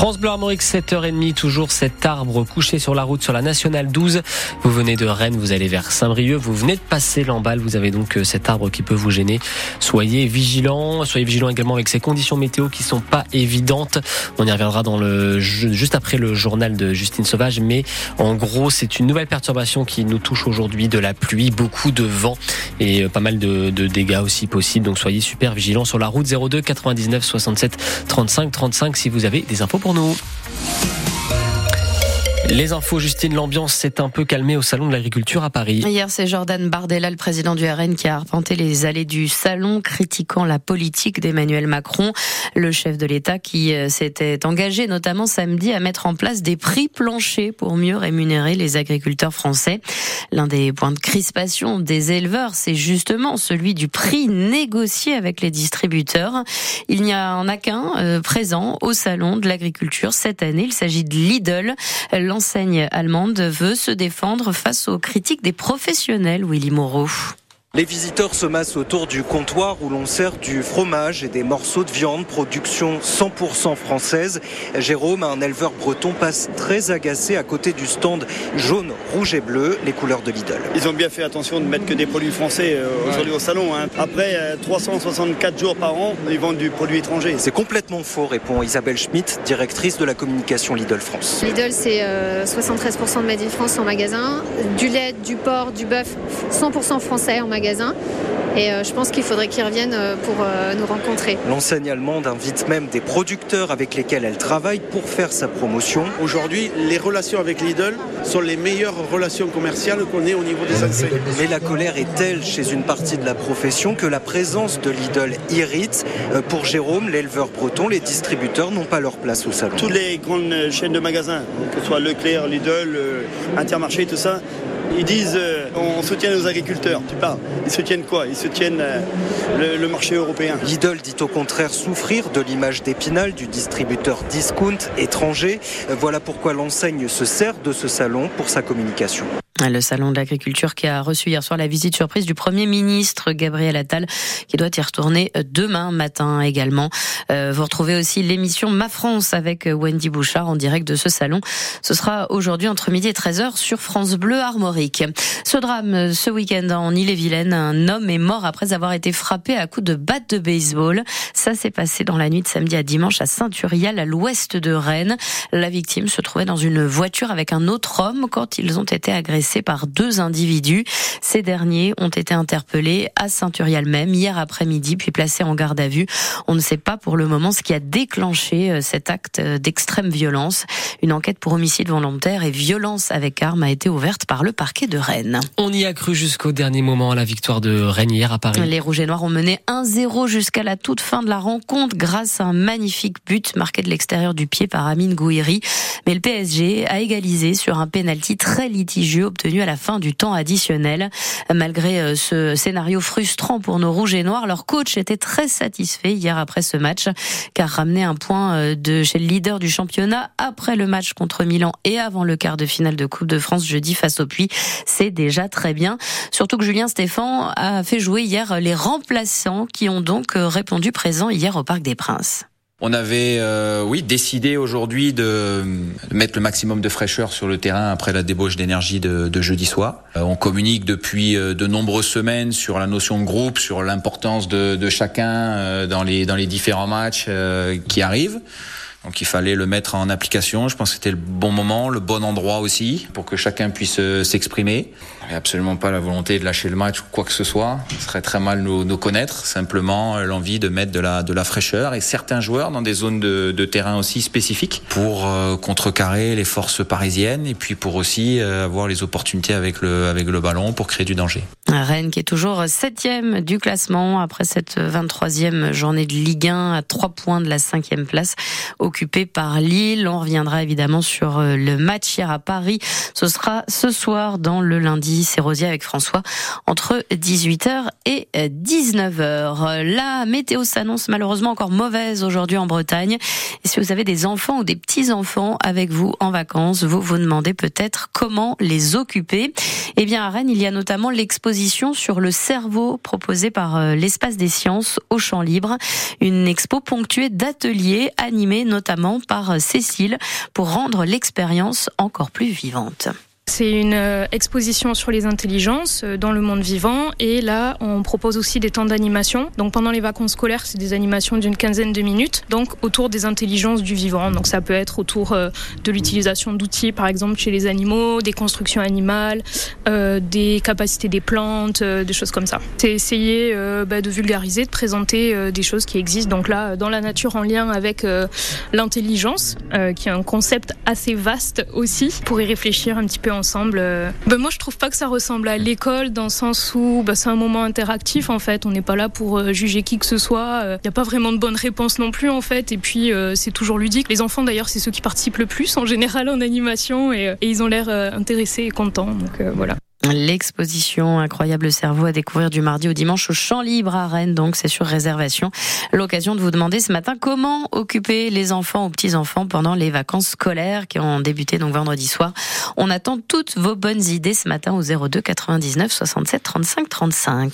France Bleu Armorique, 7h30, toujours cet arbre couché sur la route sur la nationale 12. Vous venez de Rennes, vous allez vers Saint-Brieuc, vous venez de passer l'emballe, vous avez donc euh, cet arbre qui peut vous gêner. Soyez vigilants, soyez vigilants également avec ces conditions météo qui sont pas évidentes. On y reviendra dans le juste après le journal de Justine Sauvage, mais en gros, c'est une nouvelle perturbation qui nous touche aujourd'hui, de la pluie, beaucoup de vent et euh, pas mal de, de dégâts aussi possibles. Donc soyez super vigilants sur la route 02 99 67 35 35 si vous avez des infos pour nous. Les infos, Justine, l'ambiance s'est un peu calmée au Salon de l'Agriculture à Paris. Hier, c'est Jordan Bardella, le président du RN, qui a arpenté les allées du Salon, critiquant la politique d'Emmanuel Macron, le chef de l'État qui euh, s'était engagé notamment samedi à mettre en place des prix planchers pour mieux rémunérer les agriculteurs français. L'un des points de crispation des éleveurs, c'est justement celui du prix négocié avec les distributeurs. Il n'y en a qu'un euh, présent au Salon de l'Agriculture cette année. Il s'agit de Lidl l'enseigne allemande veut se défendre face aux critiques des professionnels, Willy Moreau. Les visiteurs se massent autour du comptoir où l'on sert du fromage et des morceaux de viande, production 100% française. Jérôme, un éleveur breton, passe très agacé à côté du stand jaune, rouge et bleu, les couleurs de Lidl. Ils ont bien fait attention de mettre que des produits français euh, aujourd'hui au salon. Hein. Après 364 euh, jours par an, ils vendent du produit étranger. C'est complètement faux, répond Isabelle Schmitt, directrice de la communication Lidl France. Lidl, c'est 73% euh, de Made in France en magasin, du lait, du porc, du bœuf, 100% français en magasin et euh, je pense qu'il faudrait qu'ils reviennent euh, pour euh, nous rencontrer. L'enseigne allemande invite même des producteurs avec lesquels elle travaille pour faire sa promotion. Aujourd'hui, les relations avec Lidl sont les meilleures relations commerciales qu'on ait au niveau des enseignes. Mais la colère est telle chez une partie de la profession que la présence de Lidl irrite. Pour Jérôme, l'éleveur breton, les distributeurs n'ont pas leur place au salon. Toutes les grandes chaînes de magasins, que ce soit Leclerc, Lidl, Intermarché, tout ça, ils disent euh, on soutient nos agriculteurs. Tu parles. Ils soutiennent quoi? Ils soutiennent euh, le, marché européen. Lidl dit au contraire souffrir de l'image d'Épinal du distributeur discount étranger. Voilà pourquoi l'enseigne se sert de ce salon pour sa communication. Le salon de l'agriculture qui a reçu hier soir la visite surprise du Premier ministre Gabriel Attal qui doit y retourner demain matin également. Euh, vous retrouvez aussi l'émission Ma France avec Wendy Bouchard en direct de ce salon. Ce sera aujourd'hui entre midi et 13h sur France Bleu Armorique. Ce drame ce week-end en Ille-et-Vilaine, un homme est mort après avoir été frappé à coups de batte de baseball. Ça s'est passé dans la nuit de samedi à dimanche à Saint-Urial à l'ouest de Rennes. La victime se trouvait dans une voiture avec un autre homme quand ils ont été agressés par deux individus. Ces derniers ont été interpellés à Saint-Urial même hier après-midi, puis placés en garde à vue. On ne sait pas pour le moment ce qui a déclenché euh, cet acte euh, d'extrême violence. Une enquête pour homicide volontaire et violence avec arme a été ouverte par le parquet de Rennes. On y a cru jusqu'au dernier moment à la victoire de Rennes hier à Paris. Les Rouges et Noirs ont mené 1-0 jusqu'à la toute fin de la rencontre grâce à un magnifique but marqué de l'extérieur du pied par Amine Gouiri. Mais le PSG a égalisé sur un pénalty très litigieux obtenu à la fin du temps additionnel. Malgré euh, ce scénario frustrant pour nos rouges et noirs, leur coach était très satisfait hier après ce match, car ramener un point euh, de chez le leader du championnat après le match contre Milan et avant le quart de finale de Coupe de France jeudi face au Puy, c'est déjà très bien. Surtout que Julien Stéphan a fait jouer hier les remplaçants qui ont donc euh, répondu présents hier au Parc des Princes. On avait, euh, oui, décidé aujourd'hui de mettre le maximum de fraîcheur sur le terrain après la débauche d'énergie de, jeudi soir. Euh, on communique depuis euh, de nombreuses semaines sur la notion de groupe, sur l'importance de, de, chacun dans les dans les différents matchs qui arrivent. Donc il fallait le mettre en application. Je pense que c'était le bon moment, le bon endroit aussi, pour que chacun puisse euh, s'exprimer. Il absolument pas la volonté de lâcher le match ou quoi que ce soit. Ce serait très mal nous, nous connaître. Simplement euh, l'envie de mettre de la, de la fraîcheur et certains joueurs dans des zones de, de terrain aussi spécifiques pour euh, contrecarrer les forces parisiennes et puis pour aussi avoir les opportunités avec le, avec le ballon pour créer du danger. Rennes qui est toujours septième du classement après cette 23e journée de Ligue 1 à trois points de la cinquième place occupée par Lille. On reviendra évidemment sur euh, le match hier à Paris. Ce sera ce soir dans le lundi C'est Rosier avec François entre 18h et 19h. La météo s'annonce malheureusement encore mauvaise aujourd'hui en Bretagne. Et si vous avez des enfants ou des petits-enfants avec vous en vacances, vous vous demandez peut-être comment les occuper. Eh bien, à Rennes, il y a notamment l'exposition sur le cerveau proposée par euh, l'espace des sciences au champ libre. Une expo ponctuée d'ateliers animés notamment par euh, Cécile pour rendre l'expérience encore plus vivante. C'est une euh, exposition sur les intelligences euh, dans le monde vivant et là on propose aussi des temps d'animation. Donc pendant les vacances scolaires, c'est des animations d'une quinzaine de minutes, donc autour des intelligences du vivant. Donc ça peut être autour euh, de l'utilisation d'outils par exemple chez les animaux, des constructions animales, des capacités des plantes, des choses comme ça. C'est essayer bah, de vulgariser, de présenter des choses qui existent. Donc là dans la nature en lien avec l'intelligence, qui est un concept assez vaste aussi pour y réfléchir un petit peu en Euh. Ben moi, je trouve pas que ça ressemble à l'école dans le sens où ben, c'est un moment interactif en fait. On n'est pas là pour euh, juger qui que ce soit. Il euh. n'y a pas vraiment de bonne réponse non plus en fait. Et puis c'est toujours ludique. Les enfants d'ailleurs, c'est ceux qui participent le plus en général en animation et, et ils ont l'air intéressés et contents. Donc voilà. L'exposition Incroyable Cerveau à découvrir du mardi au dimanche au Champ Libre à Rennes, donc c'est sur réservation. L'occasion de vous demander ce matin comment occuper les enfants ou petits-enfants pendant les vacances scolaires qui ont débuté donc vendredi soir. On attend toutes vos bonnes idées ce matin au 02 99 67 35 35.